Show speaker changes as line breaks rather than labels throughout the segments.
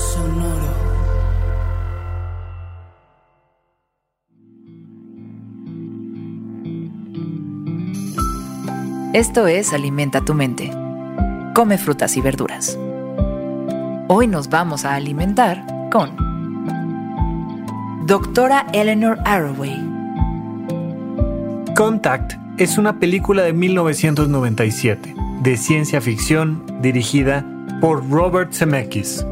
Sonoro.
Esto es Alimenta tu mente. Come frutas y verduras. Hoy nos vamos a alimentar con Doctora Eleanor Arroway.
Contact es una película de 1997 de ciencia ficción dirigida por Robert Zemeckis.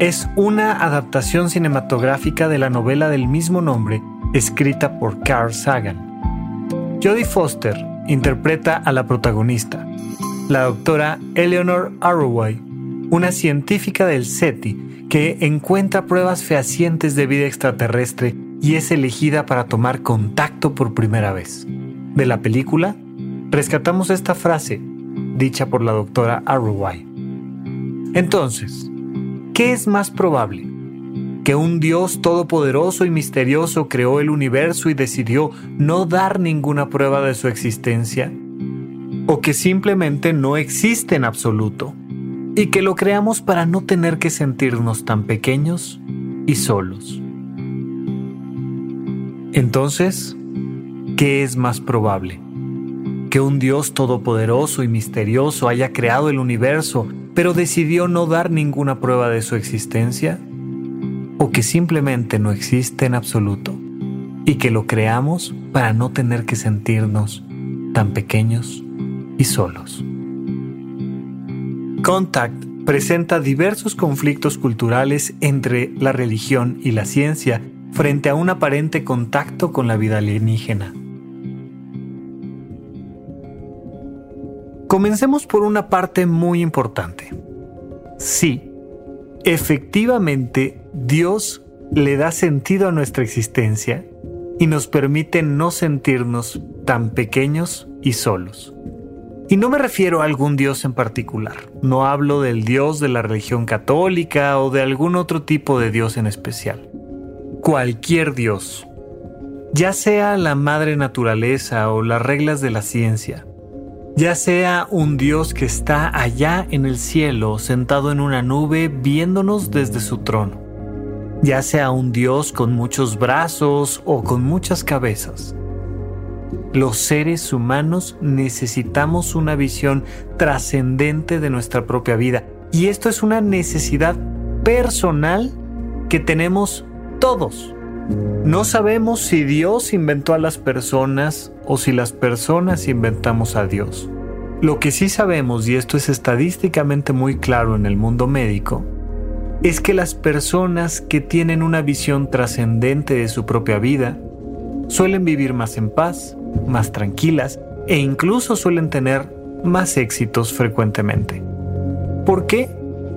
Es una adaptación cinematográfica de la novela del mismo nombre, escrita por Carl Sagan. Jodie Foster interpreta a la protagonista, la doctora Eleanor Arroway, una científica del SETI que encuentra pruebas fehacientes de vida extraterrestre y es elegida para tomar contacto por primera vez. De la película, rescatamos esta frase, dicha por la doctora Arroway. Entonces, ¿qué es más probable? ¿Que un Dios todopoderoso y misterioso creó el universo y decidió no dar ninguna prueba de su existencia? ¿O que simplemente no existe en absoluto? Y que lo creamos para no tener que sentirnos tan pequeños y solos. Entonces, ¿qué es más probable? ¿Que un Dios todopoderoso y misterioso haya creado el universo pero decidió no dar ninguna prueba de su existencia? ¿O que simplemente no existe en absoluto y que lo creamos para no tener que sentirnos tan pequeños y solos? Contact presenta diversos conflictos culturales entre la religión y la ciencia frente a un aparente contacto con la vida alienígena. Comencemos por una parte muy importante. Sí, efectivamente Dios le da sentido a nuestra existencia y nos permite no sentirnos tan pequeños y solos. Y no me refiero a algún Dios en particular, no hablo del Dios de la religión católica o de algún otro tipo de Dios en especial. Cualquier Dios, ya sea la madre naturaleza o las reglas de la ciencia, ya sea un Dios que está allá en el cielo sentado en una nube viéndonos desde su trono, ya sea un Dios con muchos brazos o con muchas cabezas. Los seres humanos necesitamos una visión trascendente de nuestra propia vida y esto es una necesidad personal que tenemos todos. No sabemos si Dios inventó a las personas o si las personas inventamos a Dios. Lo que sí sabemos, y esto es estadísticamente muy claro en el mundo médico, es que las personas que tienen una visión trascendente de su propia vida suelen vivir más en paz, más tranquilas e incluso suelen tener más éxitos frecuentemente. ¿Por qué?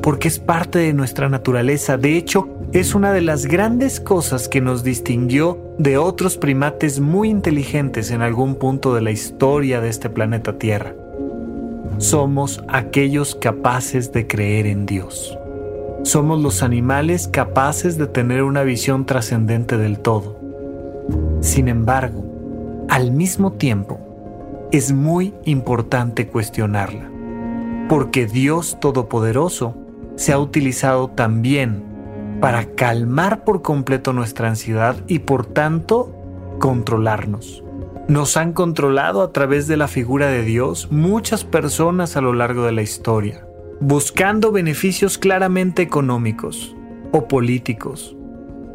Porque es parte de nuestra naturaleza. De hecho, es una de las grandes cosas que nos distinguió de otros primates muy inteligentes en algún punto de la historia de este planeta Tierra. Somos aquellos capaces de creer en Dios. Somos los animales capaces de tener una visión trascendente del todo. Sin embargo, al mismo tiempo, es muy importante cuestionarla, porque Dios Todopoderoso se ha utilizado también para calmar por completo nuestra ansiedad y por tanto controlarnos. Nos han controlado a través de la figura de Dios muchas personas a lo largo de la historia, buscando beneficios claramente económicos o políticos,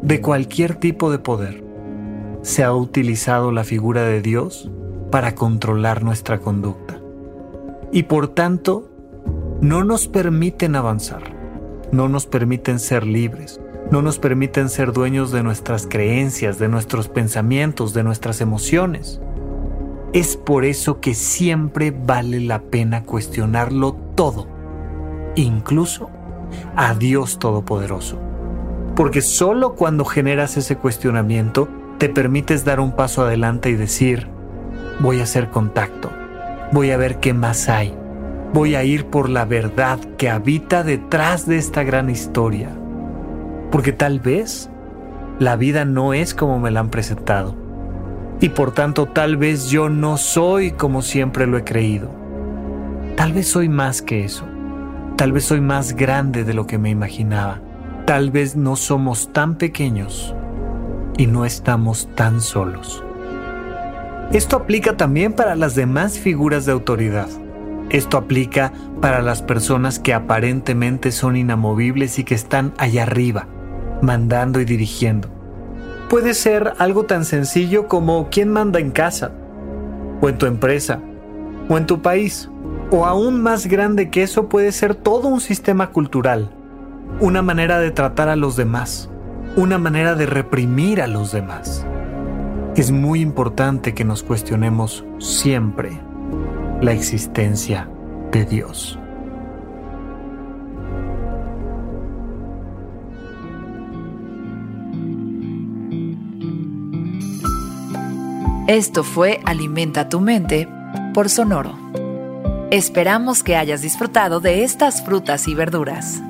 de cualquier tipo de poder. Se ha utilizado la figura de Dios para controlar nuestra conducta y por tanto no nos permiten avanzar no nos permiten ser libres, no nos permiten ser dueños de nuestras creencias, de nuestros pensamientos, de nuestras emociones. Es por eso que siempre vale la pena cuestionarlo todo, incluso a Dios Todopoderoso. Porque solo cuando generas ese cuestionamiento te permites dar un paso adelante y decir, voy a hacer contacto, voy a ver qué más hay, voy a ir por la verdad que habita detrás de esta gran historia. Porque tal vez la vida no es como me la han presentado. Y por tanto tal vez yo no soy como siempre lo he creído. Tal vez soy más que eso. Tal vez soy más grande de lo que me imaginaba. Tal vez no somos tan pequeños y no estamos tan solos. Esto aplica también para las demás figuras de autoridad. Esto aplica para las personas que aparentemente son inamovibles y que están allá arriba, mandando y dirigiendo. Puede ser algo tan sencillo como quién manda en casa, o en tu empresa, o en tu país, o aún más grande que eso puede ser todo un sistema cultural, una manera de tratar a los demás, una manera de reprimir a los demás. Es muy importante que nos cuestionemos siempre la existencia de Dios.
Esto fue Alimenta tu mente por Sonoro. Esperamos que hayas disfrutado de estas frutas y verduras.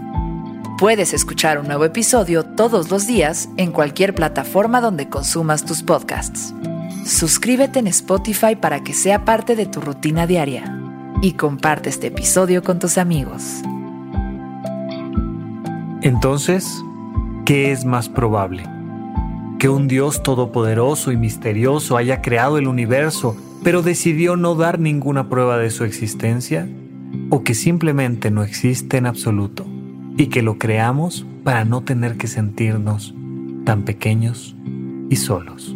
Puedes escuchar un nuevo episodio todos los días en cualquier plataforma donde consumas tus podcasts. Suscríbete en Spotify para que sea parte de tu rutina diaria y comparte este episodio con tus amigos.
Entonces, ¿qué es más probable? ¿Que un Dios todopoderoso y misterioso haya creado el universo, pero decidió no dar ninguna prueba de su existencia? ¿O que simplemente no existe en absoluto y que lo creamos para no tener que sentirnos tan pequeños y solos?